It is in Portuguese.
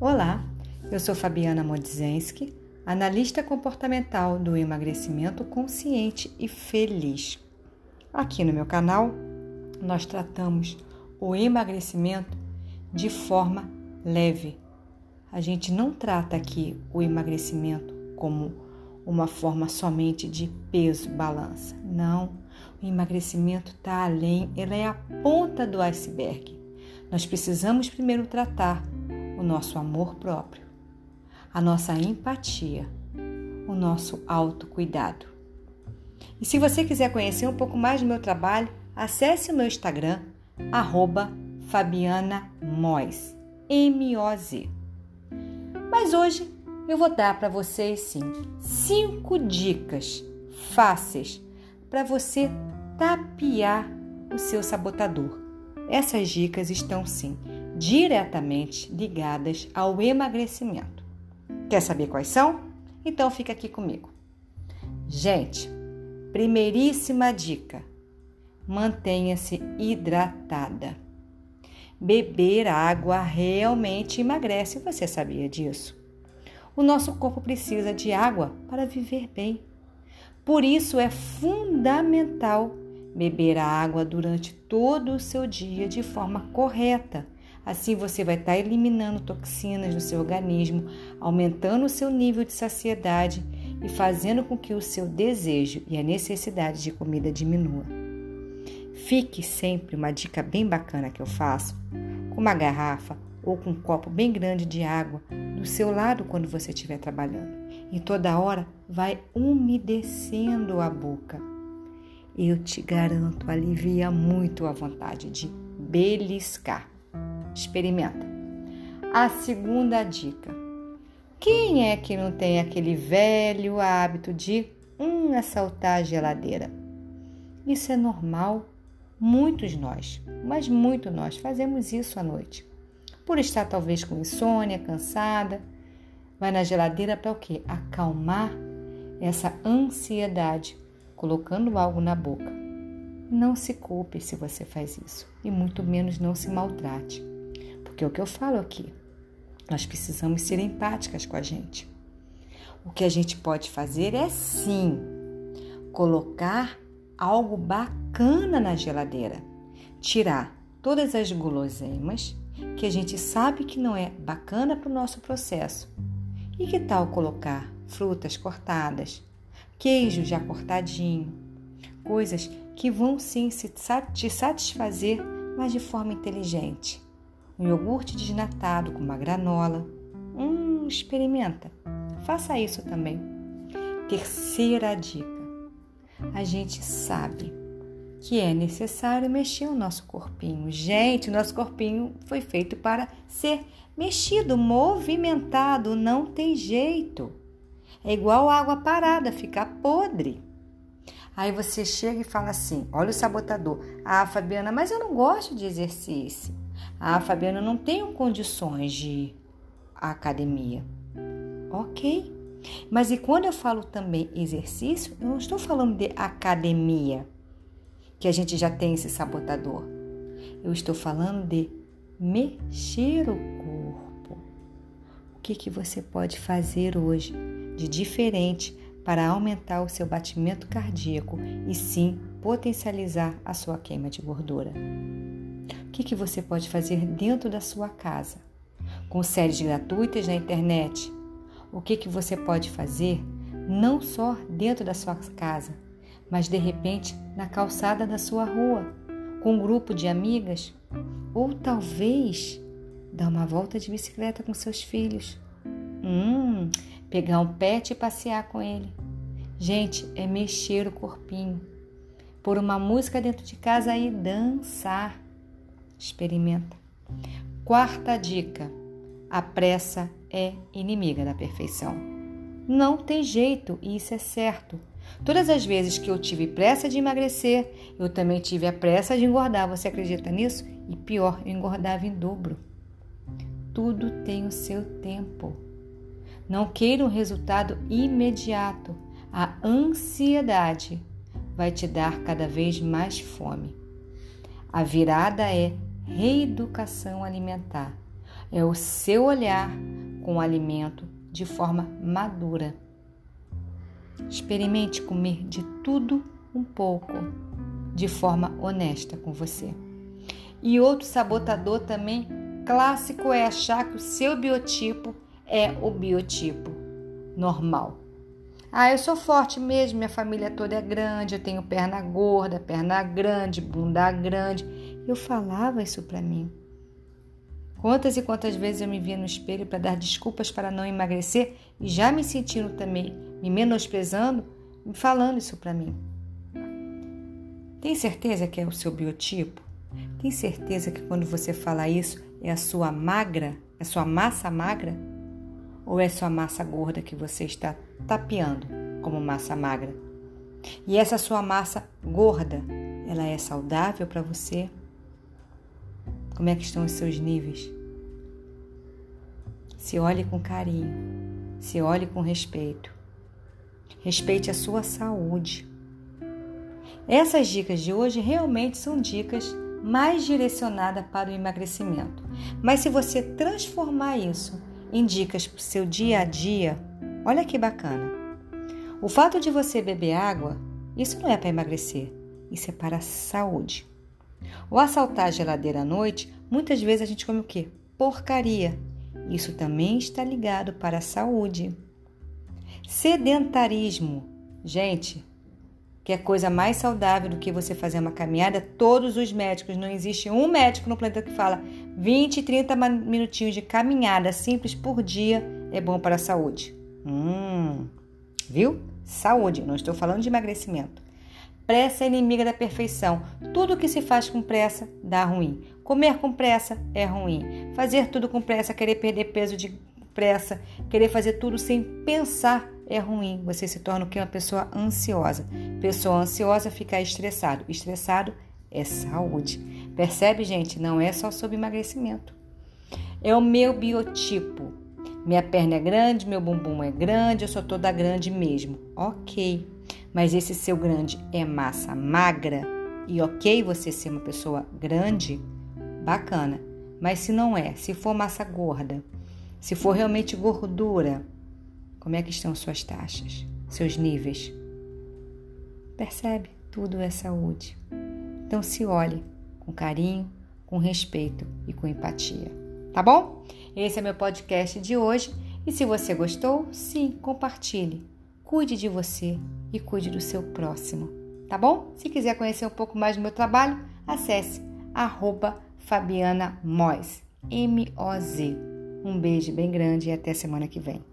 Olá, eu sou Fabiana Modzenski, analista comportamental do emagrecimento consciente e feliz. Aqui no meu canal, nós tratamos o emagrecimento de forma leve. A gente não trata aqui o emagrecimento como uma forma somente de peso, balança. Não, o emagrecimento está além, ele é a ponta do iceberg. Nós precisamos primeiro tratar o nosso amor próprio, a nossa empatia, o nosso autocuidado. E se você quiser conhecer um pouco mais do meu trabalho, acesse o meu Instagram, arroba Fabiana Moz, M-O-Z. Mas hoje eu vou dar para vocês sim cinco dicas fáceis para você tapear o seu sabotador. Essas dicas estão sim diretamente ligadas ao emagrecimento. Quer saber quais são? Então fica aqui comigo. Gente, primeiríssima dica: mantenha-se hidratada. Beber água realmente emagrece, você sabia disso? O nosso corpo precisa de água para viver bem. Por isso é fundamental beber a água durante todo o seu dia de forma correta. Assim você vai estar eliminando toxinas do seu organismo, aumentando o seu nível de saciedade e fazendo com que o seu desejo e a necessidade de comida diminua. Fique sempre uma dica bem bacana que eu faço, com uma garrafa ou com um copo bem grande de água do seu lado quando você estiver trabalhando. E toda hora vai umedecendo a boca. Eu te garanto, alivia muito a vontade de beliscar. Experimenta. A segunda dica. Quem é que não tem aquele velho hábito de hum, assaltar a geladeira? Isso é normal. Muitos nós, mas muito nós fazemos isso à noite por estar talvez com insônia, cansada. Vai na geladeira para o quê? Acalmar essa ansiedade, colocando algo na boca. Não se culpe se você faz isso e muito menos não se maltrate. Porque é o que eu falo aqui, nós precisamos ser empáticas com a gente. O que a gente pode fazer é sim colocar algo bacana na geladeira, tirar todas as guloseimas que a gente sabe que não é bacana para o nosso processo. E que tal colocar frutas cortadas, queijo já cortadinho, coisas que vão sim te satisfazer, mas de forma inteligente. Um iogurte desnatado com uma granola. Hum, experimenta. Faça isso também. Terceira dica. A gente sabe que é necessário mexer o nosso corpinho. Gente, o nosso corpinho foi feito para ser mexido, movimentado, não tem jeito. É igual água parada, ficar podre. Aí você chega e fala assim: olha o sabotador. Ah, Fabiana, mas eu não gosto de exercício. Ah, Fabiana, eu não tenho condições de ir à academia. Ok. Mas e quando eu falo também exercício, eu não estou falando de academia que a gente já tem esse sabotador. Eu estou falando de mexer o corpo. O que, que você pode fazer hoje de diferente para aumentar o seu batimento cardíaco e sim potencializar a sua queima de gordura? Que, que você pode fazer dentro da sua casa? Com séries gratuitas na internet? O que, que você pode fazer não só dentro da sua casa, mas de repente na calçada da sua rua, com um grupo de amigas, ou talvez dar uma volta de bicicleta com seus filhos. Hum, pegar um pet e passear com ele. Gente, é mexer o corpinho. Pôr uma música dentro de casa e dançar. Experimenta. Quarta dica: a pressa é inimiga da perfeição. Não tem jeito, e isso é certo. Todas as vezes que eu tive pressa de emagrecer, eu também tive a pressa de engordar. Você acredita nisso? E pior, eu engordava em dobro. Tudo tem o seu tempo. Não queira um resultado imediato. A ansiedade vai te dar cada vez mais fome. A virada é reeducação alimentar. é o seu olhar com o alimento de forma madura. Experimente comer de tudo um pouco, de forma honesta com você. E outro sabotador também clássico é achar que o seu biotipo é o biotipo normal. Ah, eu sou forte mesmo, minha família toda é grande, eu tenho perna gorda, perna grande, bunda grande. Eu falava isso para mim. Quantas e quantas vezes eu me via no espelho para dar desculpas para não emagrecer e já me sentindo também me menosprezando, me falando isso para mim. Tem certeza que é o seu biotipo? Tem certeza que quando você fala isso é a sua magra, é a sua massa magra? Ou é sua massa gorda que você está tapeando como massa magra? E essa sua massa gorda, ela é saudável para você? Como é que estão os seus níveis? Se olhe com carinho, se olhe com respeito. Respeite a sua saúde. Essas dicas de hoje realmente são dicas mais direcionadas para o emagrecimento. Mas se você transformar isso em dicas para o seu dia a dia, olha que bacana. O fato de você beber água, isso não é para emagrecer, isso é para a saúde. O assaltar a geladeira à noite, muitas vezes a gente come o quê? Porcaria. Isso também está ligado para a saúde. Sedentarismo. Gente, que é coisa mais saudável do que você fazer uma caminhada, todos os médicos, não existe um médico no planeta que fala 20, 30 minutinhos de caminhada simples por dia é bom para a saúde. Hum, viu? Saúde, não estou falando de emagrecimento. Pressa é inimiga da perfeição. Tudo que se faz com pressa dá ruim. Comer com pressa é ruim. Fazer tudo com pressa, querer perder peso de pressa, querer fazer tudo sem pensar é ruim. Você se torna o que? Uma pessoa ansiosa. Pessoa ansiosa fica estressado. Estressado é saúde. Percebe, gente? Não é só sobre emagrecimento. É o meu biotipo. Minha perna é grande, meu bumbum é grande, eu sou toda grande mesmo. Ok. Mas esse seu grande é massa magra e ok você ser uma pessoa grande, bacana. Mas se não é, se for massa gorda, se for realmente gordura, como é que estão suas taxas, seus níveis? Percebe? Tudo é saúde. Então se olhe com carinho, com respeito e com empatia. Tá bom? Esse é meu podcast de hoje e se você gostou, sim, compartilhe. Cuide de você e cuide do seu próximo, tá bom? Se quiser conhecer um pouco mais do meu trabalho, acesse arroba Fabiana Moz, M-O-Z. Um beijo bem grande e até semana que vem.